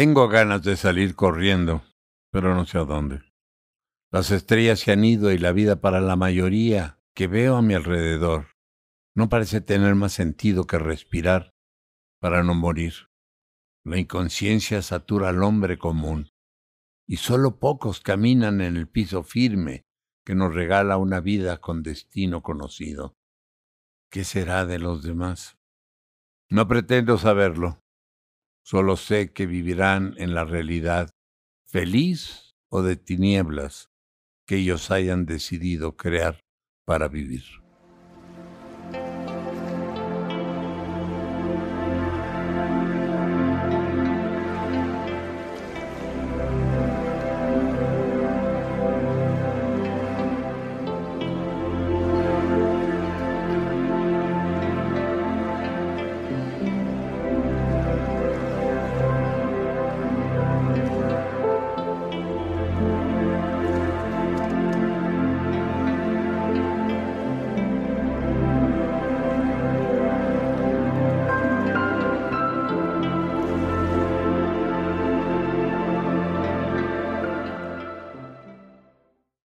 Tengo ganas de salir corriendo, pero no sé a dónde. Las estrellas se han ido y la vida para la mayoría que veo a mi alrededor no parece tener más sentido que respirar para no morir. La inconsciencia satura al hombre común y solo pocos caminan en el piso firme que nos regala una vida con destino conocido. ¿Qué será de los demás? No pretendo saberlo, solo sé que vivirán en la realidad, feliz o de tinieblas, que ellos hayan decidido crear para vivir.